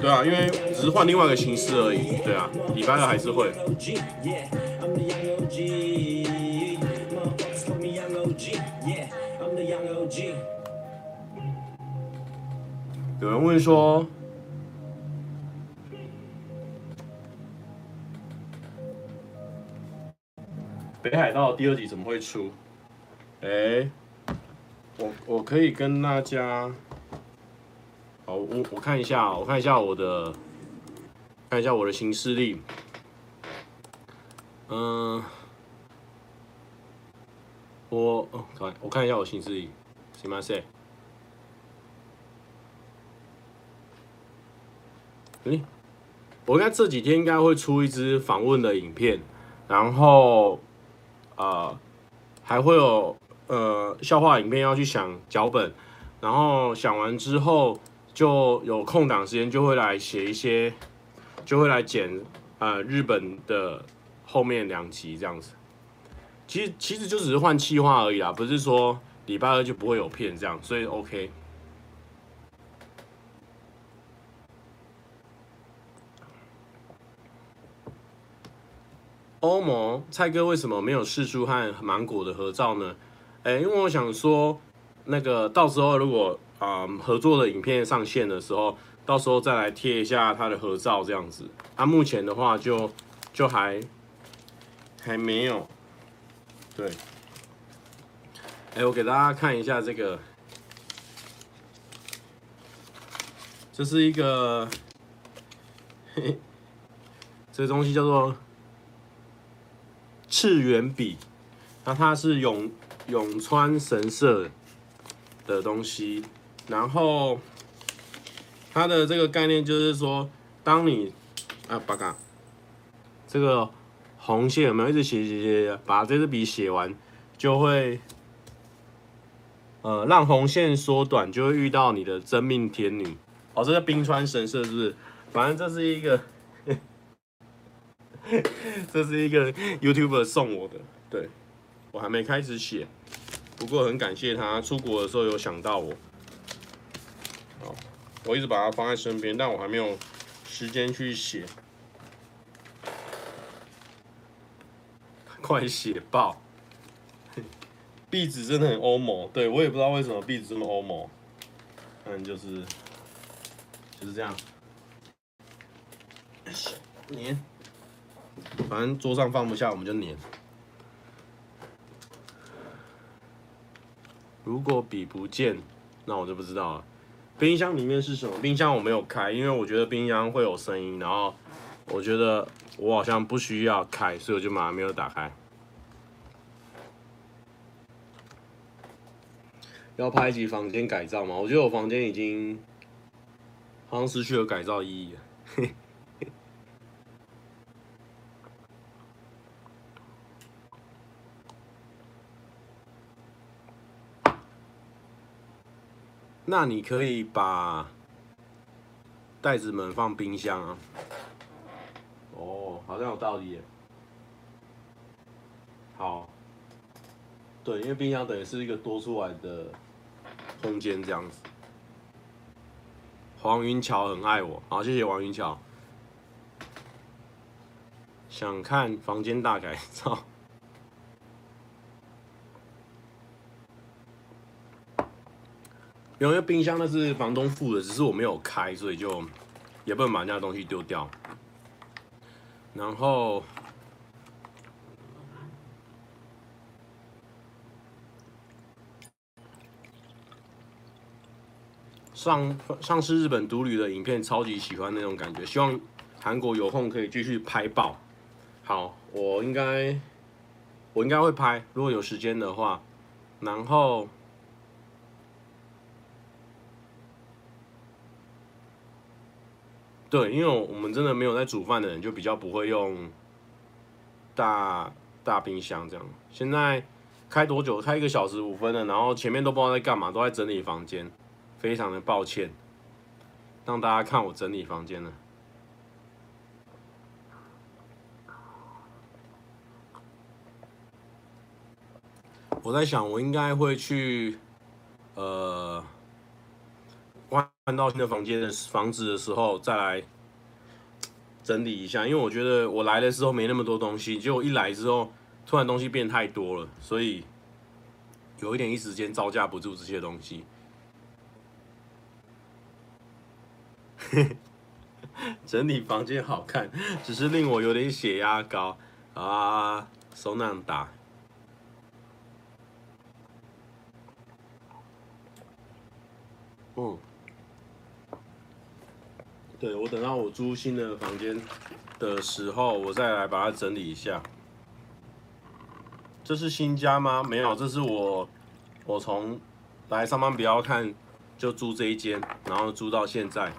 对啊，因为只是换另外一个形式而已。对啊，礼拜二还是会。有人问说。北海道第二集怎么会出？哎、我我可以跟大家，好，我我看一下，我看一下我的，看一下我的行事历。嗯，我哦，看，我看一下我行事历，行吗？谁？哎，我应该这几天应该会出一支访问的影片，然后。呃，还会有呃笑话影片要去想脚本，然后想完之后就有空档时间就会来写一些，就会来剪呃日本的后面两集这样子。其实其实就只是换气话而已啦，不是说礼拜二就不会有片这样，所以 OK。欧盟蔡哥为什么没有释出和芒果的合照呢？哎，因为我想说，那个到时候如果啊、合作的影片上线的时候，到时候再来贴一下他的合照这样子。啊，目前的话就就还还没有。对，哎，我给大家看一下这个，这是一个，嘿嘿，这个东西叫做。赤原笔，那它是永永川神社的东西，然后它的这个概念就是说，当你啊，八嘎这个红线有没有一直写写写，把这支笔写完，就会呃让红线缩短，就会遇到你的真命天女。哦，这个冰川神社是不是？反正这是一个。这是一个 YouTuber 送我的，对，我还没开始写，不过很感谢他出国的时候有想到我，好，我一直把它放在身边，但我还没有时间去写，快写爆！壁纸真的很欧盟，对，我也不知道为什么壁纸这么欧盟，嗯，就是就是这样，粘。反正桌上放不下，我们就粘。如果笔不见，那我就不知道了。冰箱里面是什么？冰箱我没有开，因为我觉得冰箱会有声音，然后我觉得我好像不需要开，所以我就马上没有打开。要拍一集房间改造吗？我觉得我房间已经好像失去了改造意义了。那你可以把袋子们放冰箱啊。哦，好像有道理耶。好，对，因为冰箱等于是一个多出来的空间这样子。黄云桥很爱我，好，谢谢黄云桥。想看房间大改造。因为冰箱那是房东付的，只是我没有开，所以就也不能把人家东西丢掉。然后上上次日本独旅的影片，超级喜欢那种感觉，希望韩国有空可以继续拍爆。好，我应该我应该会拍，如果有时间的话，然后。对，因为我们真的没有在煮饭的人，就比较不会用大大冰箱这样。现在开多久？开一个小时五分了，然后前面都不知道在干嘛，都在整理房间，非常的抱歉，让大家看我整理房间了。我在想，我应该会去，呃，换到新的房间的房子的时候，再来整理一下。因为我觉得我来的时候没那么多东西，结果一来之后，突然东西变太多了，所以有一点一时间招架不住这些东西。整理房间好看，只是令我有点血压高啊，手那样打。嗯，对，我等到我租新的房间的时候，我再来把它整理一下。这是新家吗？没有，这是我我从来上班不要看就租这一间，然后租到现在。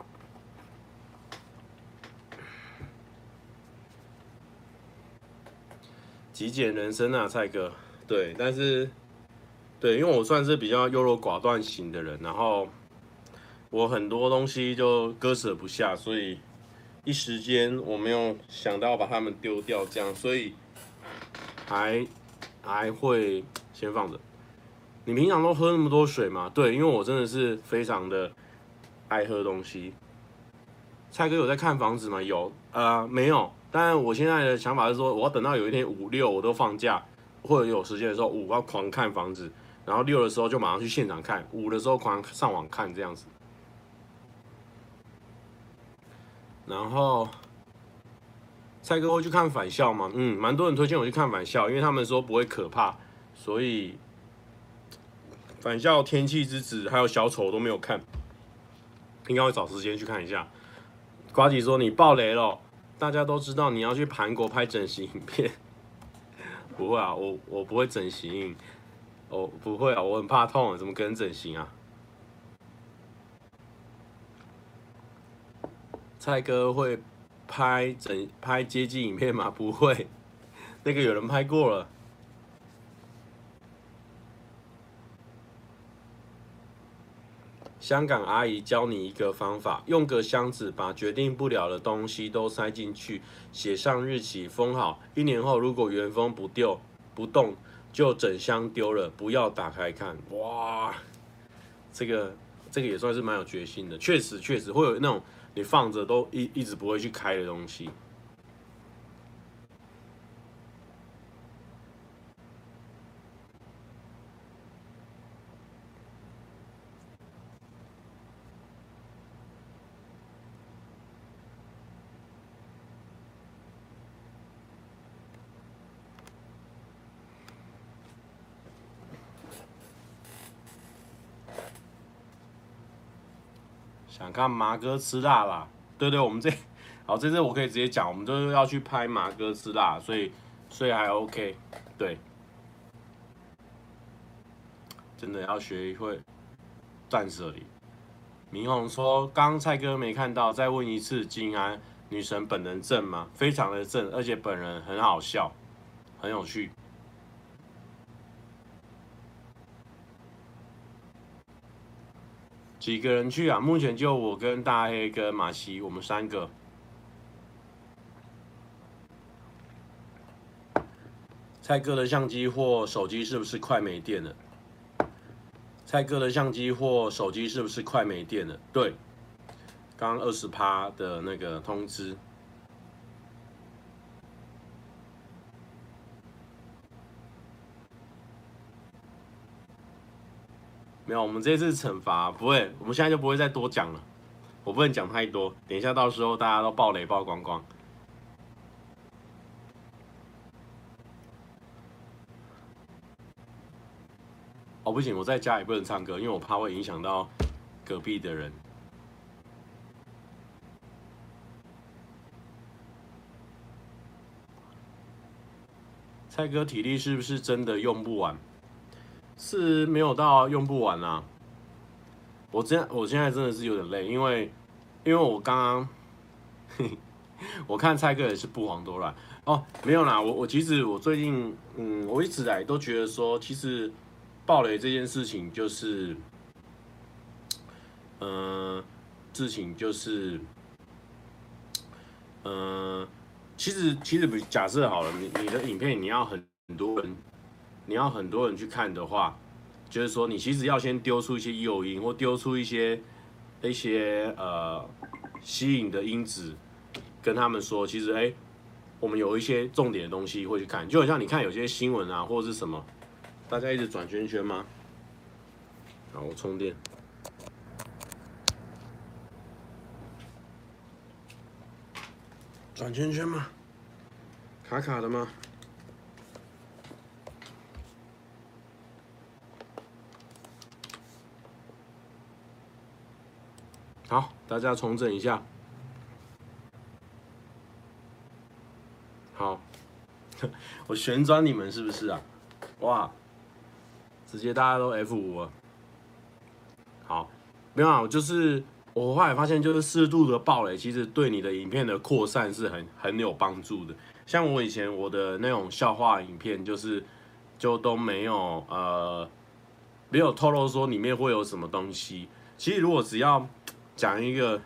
极简人生啊，蔡哥，对，但是对，因为我算是比较优柔寡断型的人，然后。我很多东西就割舍不下，所以一时间我没有想到把它们丢掉，这样，所以还还会先放着。你平常都喝那么多水吗？对，因为我真的是非常的爱喝东西。蔡哥有在看房子吗？有，呃，没有。但我现在的想法是说，我要等到有一天五六我都放假，或者有时间的时候，五要狂看房子，然后六的时候就马上去现场看，五的时候狂上网看这样子。然后，蔡哥会去看返校吗？嗯，蛮多人推荐我去看返校，因为他们说不会可怕，所以返校、天气之子还有小丑都没有看，应该会找时间去看一下。瓜吉说你爆雷了，大家都知道你要去韩国拍整形影片，不会啊，我我不会整形，我不会啊，我很怕痛，怎么可能整形啊？蔡哥会拍整拍接机影片吗？不会，那个有人拍过了。香港阿姨教你一个方法，用个箱子把决定不了的东西都塞进去，写上日期，封好。一年后如果原封不丢不动，就整箱丢了，不要打开看。哇，这个这个也算是蛮有决心的，确实确实会有那种。你放着都一一直不会去开的东西。看麻哥吃辣啦？对对，我们这好，这次我可以直接讲，我们都要去拍马哥吃辣，所以所以还 OK。对，真的要学会断舍离。明红说，刚蔡哥没看到，再问一次，金安女神本人正吗？非常的正，而且本人很好笑，很有趣。几个人去啊？目前就我跟大黑跟马西，我们三个。蔡哥的相机或手机是不是快没电了？蔡哥的相机或手机是不是快没电了？对，刚二十趴的那个通知。没有，我们这次惩罚不会，我们现在就不会再多讲了。我不能讲太多，等一下到时候大家都爆雷爆光光。哦，不行，我在家也不能唱歌，因为我怕会影响到隔壁的人。蔡哥体力是不是真的用不完？是没有到用不完啊！我真，我现在真的是有点累，因为因为我刚刚 我看蔡哥也是不遑多让哦，没有啦，我我其实我最近嗯，我一直来都觉得说，其实爆雷这件事情就是，嗯、事情就是，嗯、其实其实比假设好了，你你的影片你要很很多人，你要很多人去看的话，就是说你其实要先丢出一些诱因，或丢出一些一些呃吸引的因子。跟他们说，其实哎、欸，我们有一些重点的东西会去看，就好像你看有些新闻啊，或者是什么，大家一直转圈圈吗？好，我充电。转圈圈吗？卡卡的吗？好，大家重整一下。好 我旋转你们是不是啊？哇，直接大家都 F 五了。好，没有啊，就是我后来发现，就是适度的爆雷，其实对你的影片的扩散是很很有帮助的。像我以前我的那种笑话影片，就是就都没有呃没有透露说里面会有什么东西。其实如果只要讲一个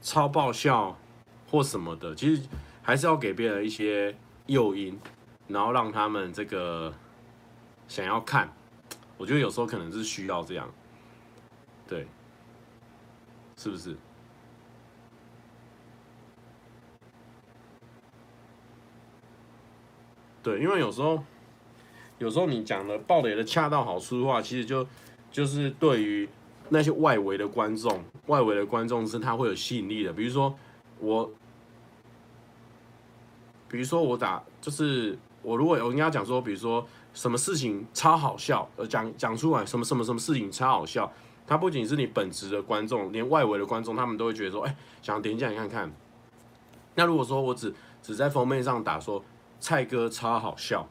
超爆笑或什么的，其实还是要给别人一些。诱因，然后让他们这个想要看，我觉得有时候可能是需要这样，对，是不是？对，因为有时候，有时候你讲的爆雷的恰到好处的话，其实就就是对于那些外围的观众，外围的观众是他会有吸引力的，比如说我。比如说我打就是我如果我跟他讲说，比如说什么事情超好笑，呃讲讲出来什么什么什么事情超好笑，他不仅是你本职的观众，连外围的观众他们都会觉得说，哎，想点进来看看。那如果说我只只在封面上打说蔡哥超好笑，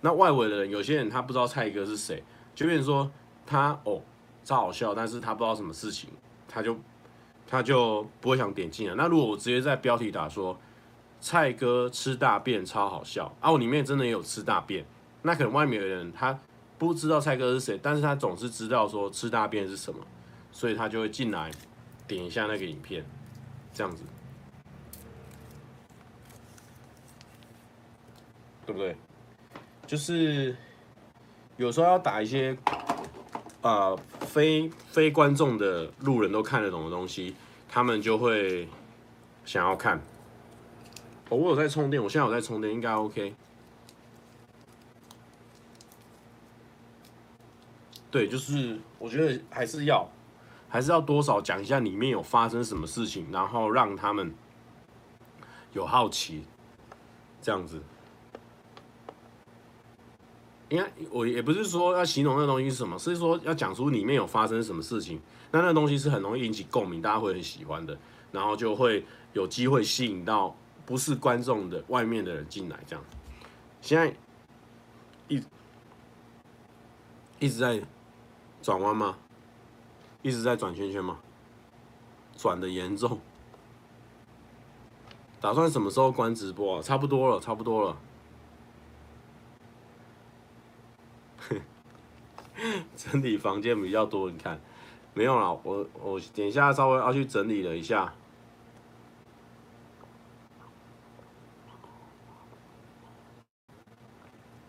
那外围的人有些人他不知道蔡哥是谁，就变成说他哦超好笑，但是他不知道什么事情，他就他就不会想点进来。那如果我直接在标题打说。蔡哥吃大便超好笑啊！我里面真的也有吃大便，那可能外面的人他不知道蔡哥是谁，但是他总是知道说吃大便是什么，所以他就会进来点一下那个影片，这样子，对不对？就是有时候要打一些、呃、非非观众的路人都看得懂的东西，他们就会想要看。哦，我有在充电，我现在有在充电，应该 OK。对，就是我觉得还是要，还是要多少讲一下里面有发生什么事情，然后让他们有好奇，这样子。应该我也不是说要形容那东西是什么，是说要讲出里面有发生什么事情，那那东西是很容易引起共鸣，大家会很喜欢的，然后就会有机会吸引到。不是观众的外面的人进来这样，现在一一直在转弯吗？一直在转圈圈吗？转的严重，打算什么时候关直播啊？差不多了，差不多了。整理房间比较多，你看没有啦，我我等一下稍微要去整理了一下。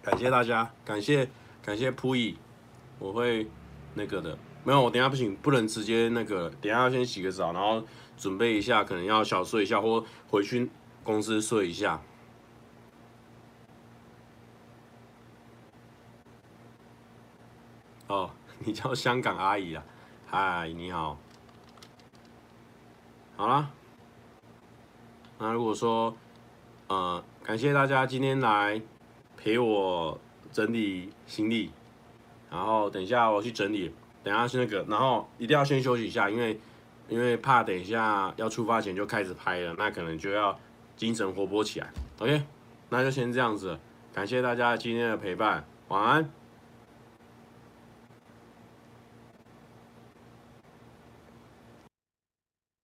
感谢大家，感谢感谢铺艺，我会那个的，没有，我等下不行，不能直接那个，等下要先洗个澡，然后准备一下，可能要小睡一下，或回去公司睡一下。哦，你叫香港阿姨啊？嗨，你好。好啦，那如果说，呃，感谢大家今天来。陪我整理行李，然后等一下我去整理，等一下去那个，然后一定要先休息一下，因为因为怕等一下要出发前就开始拍了，那可能就要精神活泼起来。OK，那就先这样子，感谢大家今天的陪伴，晚安。